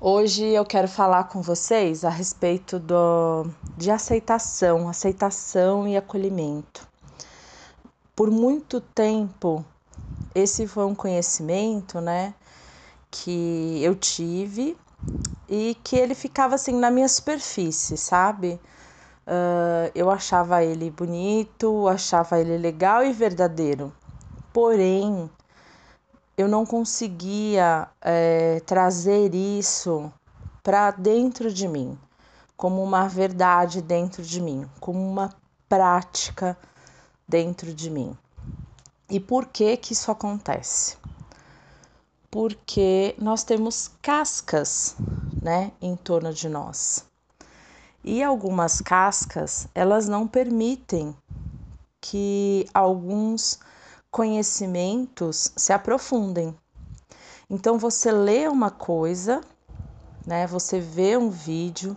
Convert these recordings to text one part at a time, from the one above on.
Hoje eu quero falar com vocês a respeito do, de aceitação, aceitação e acolhimento. Por muito tempo, esse foi um conhecimento, né, que eu tive e que ele ficava assim na minha superfície, sabe? Uh, eu achava ele bonito, achava ele legal e verdadeiro. Porém, eu não conseguia é, trazer isso para dentro de mim, como uma verdade dentro de mim, como uma prática dentro de mim. E por que que isso acontece? Porque nós temos cascas, né, em torno de nós. E algumas cascas, elas não permitem que alguns conhecimentos se aprofundem. Então você lê uma coisa, né? Você vê um vídeo,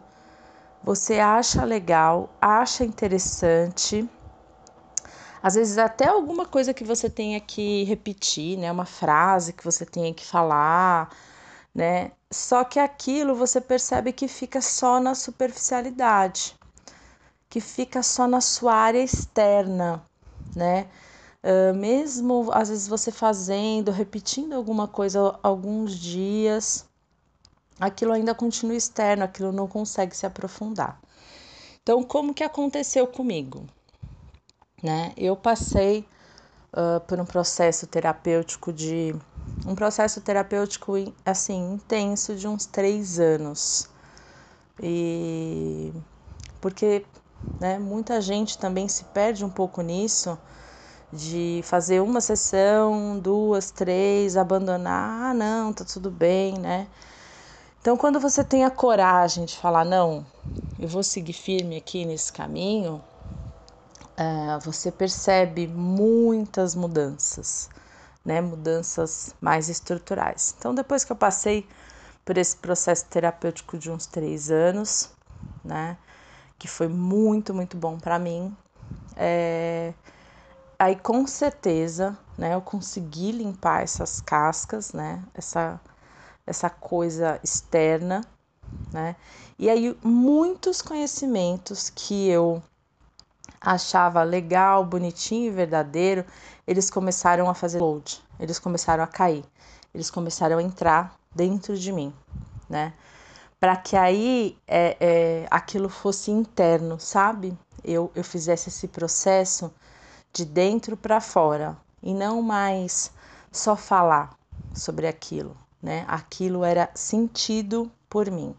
você acha legal, acha interessante, às vezes até alguma coisa que você tenha que repetir, né? Uma frase que você tenha que falar, né? Só que aquilo você percebe que fica só na superficialidade, que fica só na sua área externa, né? Uh, mesmo às vezes você fazendo, repetindo alguma coisa alguns dias, aquilo ainda continua externo, aquilo não consegue se aprofundar. Então, como que aconteceu comigo? Né? Eu passei uh, por um processo terapêutico de um processo terapêutico assim intenso de uns três anos e porque né, muita gente também se perde um pouco nisso de fazer uma sessão, duas, três, abandonar, ah, não, tá tudo bem, né? Então, quando você tem a coragem de falar, não, eu vou seguir firme aqui nesse caminho, é, você percebe muitas mudanças, né? Mudanças mais estruturais. Então, depois que eu passei por esse processo terapêutico de uns três anos, né? Que foi muito, muito bom para mim. É, aí com certeza, né, eu consegui limpar essas cascas, né, essa, essa coisa externa, né, e aí muitos conhecimentos que eu achava legal, bonitinho e verdadeiro, eles começaram a fazer load, eles começaram a cair, eles começaram a entrar dentro de mim, né, para que aí é, é, aquilo fosse interno, sabe? Eu, eu fizesse esse processo de dentro para fora e não mais só falar sobre aquilo, né? Aquilo era sentido por mim.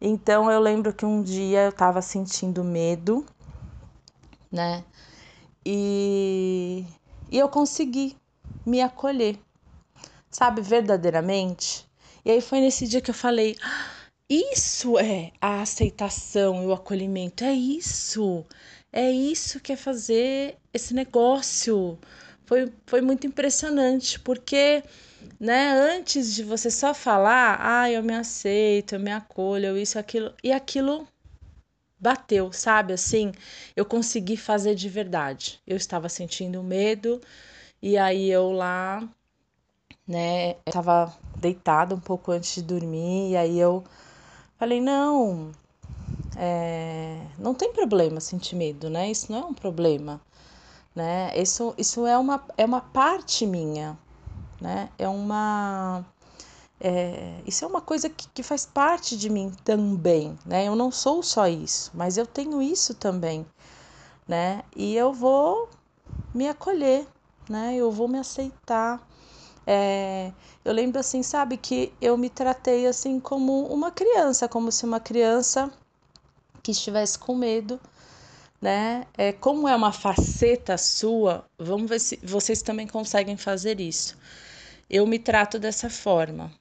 Então eu lembro que um dia eu estava sentindo medo, né? E, e eu consegui me acolher, sabe, verdadeiramente. E aí foi nesse dia que eu falei: ah, isso é a aceitação e o acolhimento, é isso. É isso que é fazer esse negócio. Foi, foi muito impressionante, porque né, antes de você só falar, ah, eu me aceito, eu me acolho, eu isso, aquilo, e aquilo bateu, sabe? Assim, eu consegui fazer de verdade. Eu estava sentindo medo, e aí eu lá, né, eu tava deitada um pouco antes de dormir, e aí eu falei, não, é, não tem problema sentir medo, né? Isso não é um problema, né? Isso, isso é, uma, é uma parte minha, né? É uma... É, isso é uma coisa que, que faz parte de mim também, né? Eu não sou só isso, mas eu tenho isso também, né? E eu vou me acolher, né? Eu vou me aceitar. É, eu lembro assim, sabe, que eu me tratei assim como uma criança, como se uma criança que estivesse com medo, né? É, como é uma faceta sua, vamos ver se vocês também conseguem fazer isso. Eu me trato dessa forma.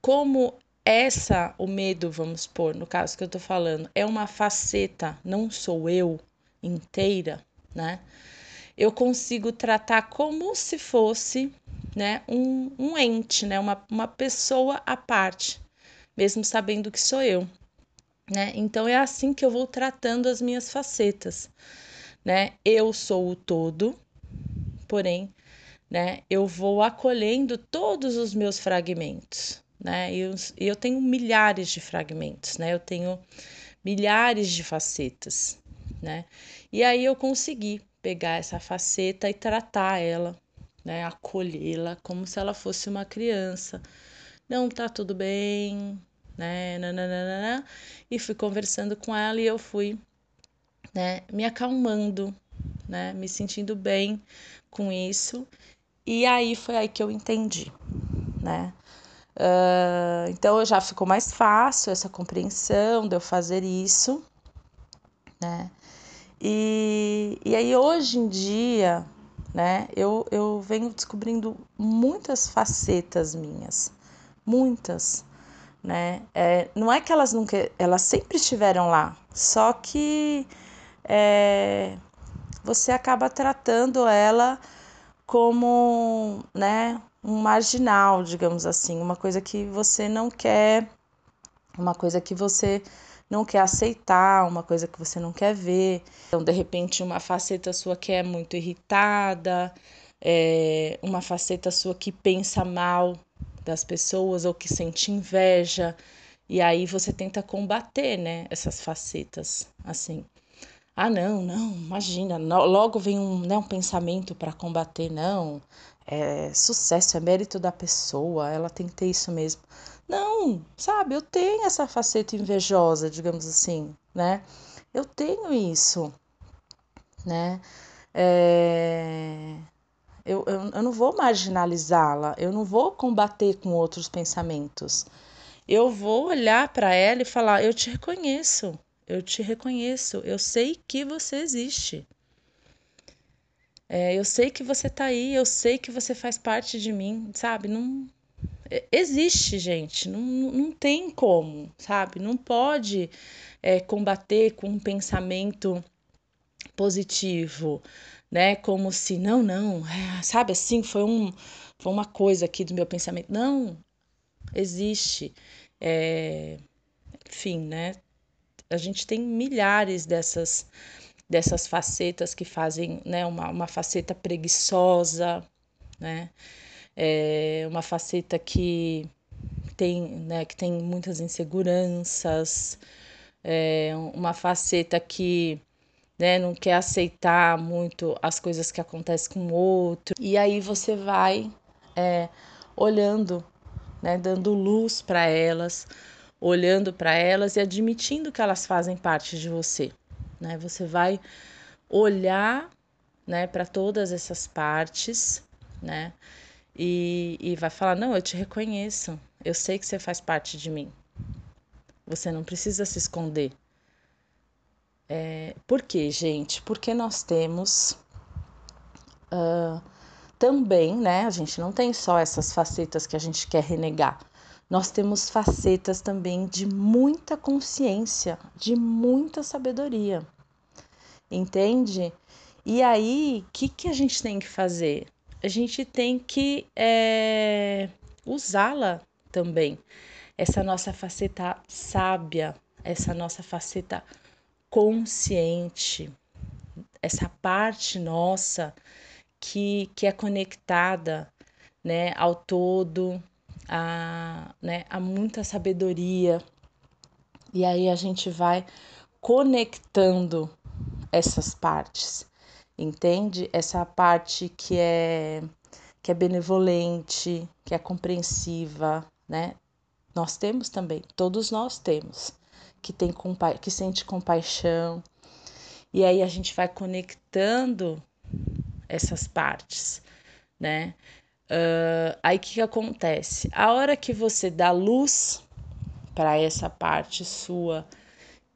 Como essa, o medo, vamos pôr, no caso que eu tô falando, é uma faceta, não sou eu inteira, né? Eu consigo tratar como se fosse, né, um, um ente, né, uma, uma pessoa à parte, mesmo sabendo que sou eu né? Então é assim que eu vou tratando as minhas facetas, né? Eu sou o todo, porém, né, eu vou acolhendo todos os meus fragmentos, né? Eu, eu tenho milhares de fragmentos, né? Eu tenho milhares de facetas, né? E aí eu consegui pegar essa faceta e tratar ela, né? Acolhê-la como se ela fosse uma criança. Não tá tudo bem, né? Nananana. E fui conversando com ela e eu fui, né? Me acalmando, né? Me sentindo bem com isso. E aí foi aí que eu entendi, né? Uh, então já ficou mais fácil essa compreensão de eu fazer isso, né? E, e aí hoje em dia, né, eu, eu venho descobrindo muitas facetas minhas, muitas, né? É, não é que elas nunca, elas sempre estiveram lá, só que é, você acaba tratando ela como, né, um marginal, digamos assim, uma coisa que você não quer, uma coisa que você não quer aceitar, uma coisa que você não quer ver. Então, de repente, uma faceta sua que é muito irritada, é, uma faceta sua que pensa mal das pessoas ou que sente inveja, e aí você tenta combater, né, essas facetas, assim. Ah, não, não, imagina, logo vem um, né, um pensamento para combater, não é sucesso, é mérito da pessoa, ela tem que ter isso mesmo. Não, sabe, eu tenho essa faceta invejosa, digamos assim, né? Eu tenho isso, né? É... Eu, eu, eu não vou marginalizá-la, eu não vou combater com outros pensamentos. Eu vou olhar para ela e falar: Eu te reconheço, eu te reconheço, eu sei que você existe. É, eu sei que você tá aí, eu sei que você faz parte de mim, sabe? Não é, existe, gente, não, não tem como, sabe? Não pode é, combater com um pensamento positivo, né? Como se não, não, é, sabe assim, foi um foi uma coisa aqui do meu pensamento. Não, existe. É, enfim, né? A gente tem milhares dessas dessas facetas que fazem né, uma, uma faceta preguiçosa, né? É uma faceta que tem, né, que tem muitas inseguranças, é uma faceta que né, não quer aceitar muito as coisas que acontecem com o outro. E aí você vai é, olhando, né, dando luz para elas, olhando para elas e admitindo que elas fazem parte de você né? Você vai olhar, né, para todas essas partes, né? E, e vai falar: Não, eu te reconheço, eu sei que você faz parte de mim. Você não precisa se esconder. É, por quê, gente? Porque nós temos uh, também, né? A gente não tem só essas facetas que a gente quer renegar nós temos facetas também de muita consciência, de muita sabedoria. Entende? E aí, o que, que a gente tem que fazer? A gente tem que é, usá-la também. Essa nossa faceta sábia, essa nossa faceta consciente, essa parte nossa que, que é conectada né, ao todo, a, né, a muita sabedoria. E aí a gente vai conectando essas partes, entende? Essa parte que é que é benevolente, que é compreensiva, né? Nós temos também, todos nós temos, que tem compa que sente compaixão. E aí a gente vai conectando essas partes, né? Uh, aí o que, que acontece? A hora que você dá luz para essa parte sua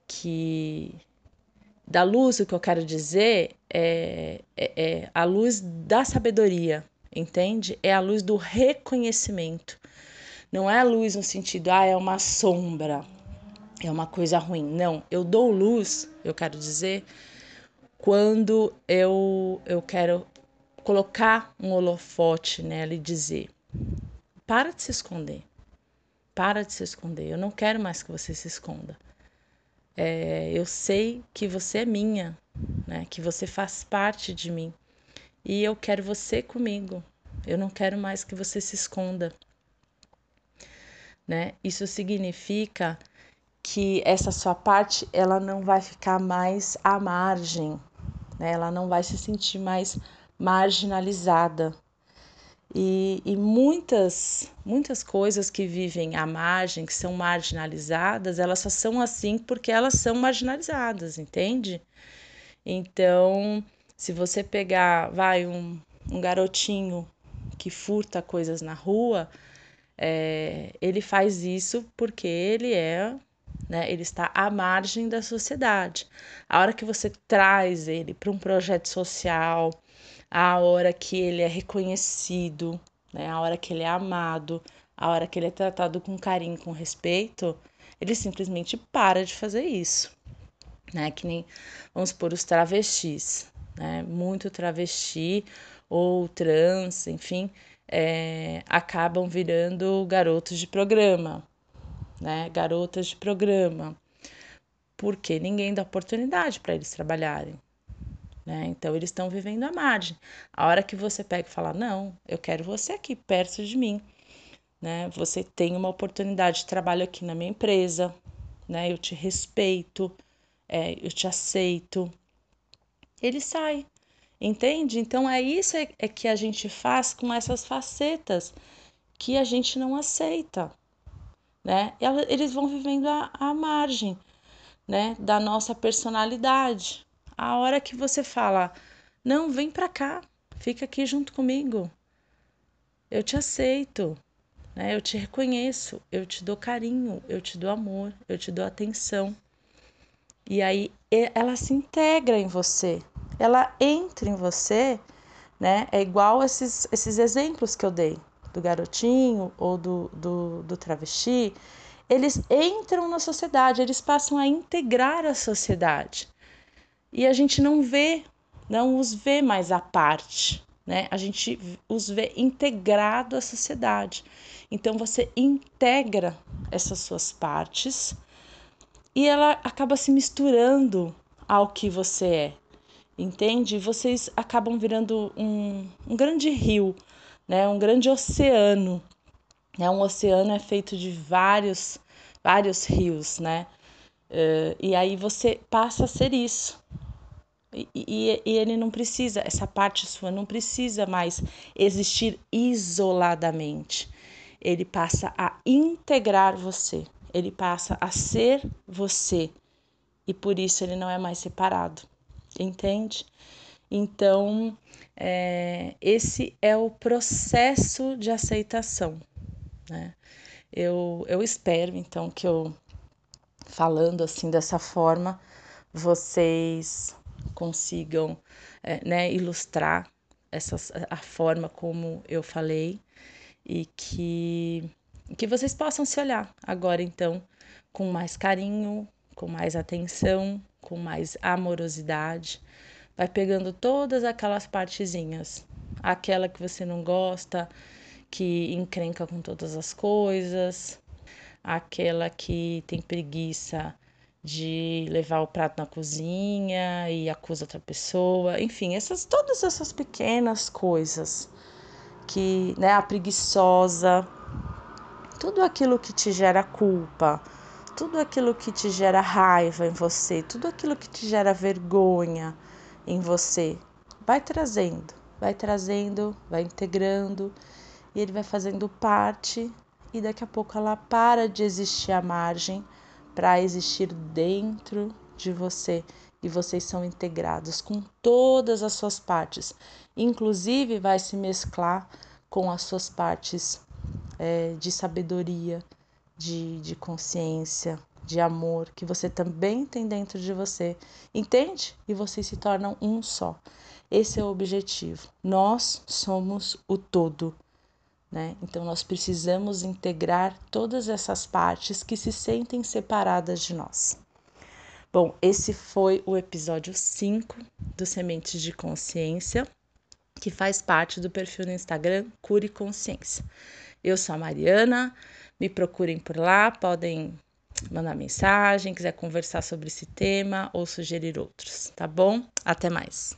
que da luz, o que eu quero dizer é, é, é, a luz da sabedoria, entende? É a luz do reconhecimento. Não é a luz no sentido, ah, é uma sombra, é uma coisa ruim. Não, eu dou luz, eu quero dizer, quando eu, eu quero colocar um holofote nela e dizer: para de se esconder, para de se esconder, eu não quero mais que você se esconda. É, eu sei que você é minha, né? que você faz parte de mim e eu quero você comigo. Eu não quero mais que você se esconda. né? Isso significa que essa sua parte ela não vai ficar mais à margem, né? Ela não vai se sentir mais marginalizada. E, e, muitas, muitas coisas que vivem à margem, que são marginalizadas, elas só são assim porque elas são marginalizadas, entende? Então, se você pegar, vai, um, um garotinho que furta coisas na rua, é, ele faz isso porque ele é, né, ele está à margem da sociedade. A hora que você traz ele para um projeto social, a hora que ele é reconhecido, né, a hora que ele é amado, a hora que ele é tratado com carinho, com respeito, ele simplesmente para de fazer isso. Né? Que nem, vamos supor, os travestis, né? Muito travesti ou trans, enfim, é, acabam virando garotos de programa, né? Garotas de programa, porque ninguém dá oportunidade para eles trabalharem. Né? Então eles estão vivendo à margem. A hora que você pega e fala: Não, eu quero você aqui perto de mim. Né? Você tem uma oportunidade de trabalho aqui na minha empresa, né? Eu te respeito, é, eu te aceito. Ele sai, Entende? Então é isso é, é que a gente faz com essas facetas que a gente não aceita, né? Eles vão vivendo à, margem, né, da nossa personalidade. A hora que você fala, não, vem para cá, fica aqui junto comigo, eu te aceito, né? Eu te reconheço, eu te dou carinho, eu te dou amor, eu te dou atenção. E aí ela se integra em você, ela entra em você, né? É igual esses, esses exemplos que eu dei, do garotinho ou do, do, do travesti. Eles entram na sociedade, eles passam a integrar a sociedade. E a gente não vê, não os vê mais à parte, né? A gente os vê integrado à sociedade. Então você integra essas suas partes e ela acaba se misturando ao que você é entende? Vocês acabam virando um, um grande rio, né? Um grande oceano. Né? Um oceano é feito de vários, vários rios, né? Uh, e aí você passa a ser isso. E, e, e, ele não precisa, essa parte sua não precisa mais existir isoladamente. Ele passa a integrar você, ele passa a ser você. E por isso ele não é mais separado entende? Então, é, esse é o processo de aceitação, né? Eu, eu espero, então, que eu, falando assim dessa forma, vocês consigam é, né, ilustrar essas, a forma como eu falei e que, que vocês possam se olhar agora, então, com mais carinho, com mais atenção, com mais amorosidade, vai pegando todas aquelas partezinhas, aquela que você não gosta, que encrenca com todas as coisas, aquela que tem preguiça de levar o prato na cozinha e acusa outra pessoa, enfim, essas todas essas pequenas coisas que, né, a preguiçosa, tudo aquilo que te gera culpa, tudo aquilo que te gera raiva em você, tudo aquilo que te gera vergonha em você, vai trazendo, vai trazendo, vai integrando e ele vai fazendo parte e daqui a pouco ela para de existir à margem para existir dentro de você e vocês são integrados com todas as suas partes, inclusive vai se mesclar com as suas partes é, de sabedoria, de, de consciência, de amor que você também tem dentro de você. Entende? E vocês se tornam um só. Esse é o objetivo. Nós somos o todo. Né? Então, nós precisamos integrar todas essas partes que se sentem separadas de nós. Bom, esse foi o episódio 5 do Sementes de Consciência, que faz parte do perfil no Instagram Cure Consciência. Eu sou a Mariana, me procurem por lá, podem mandar mensagem, quiser conversar sobre esse tema ou sugerir outros, tá bom? Até mais.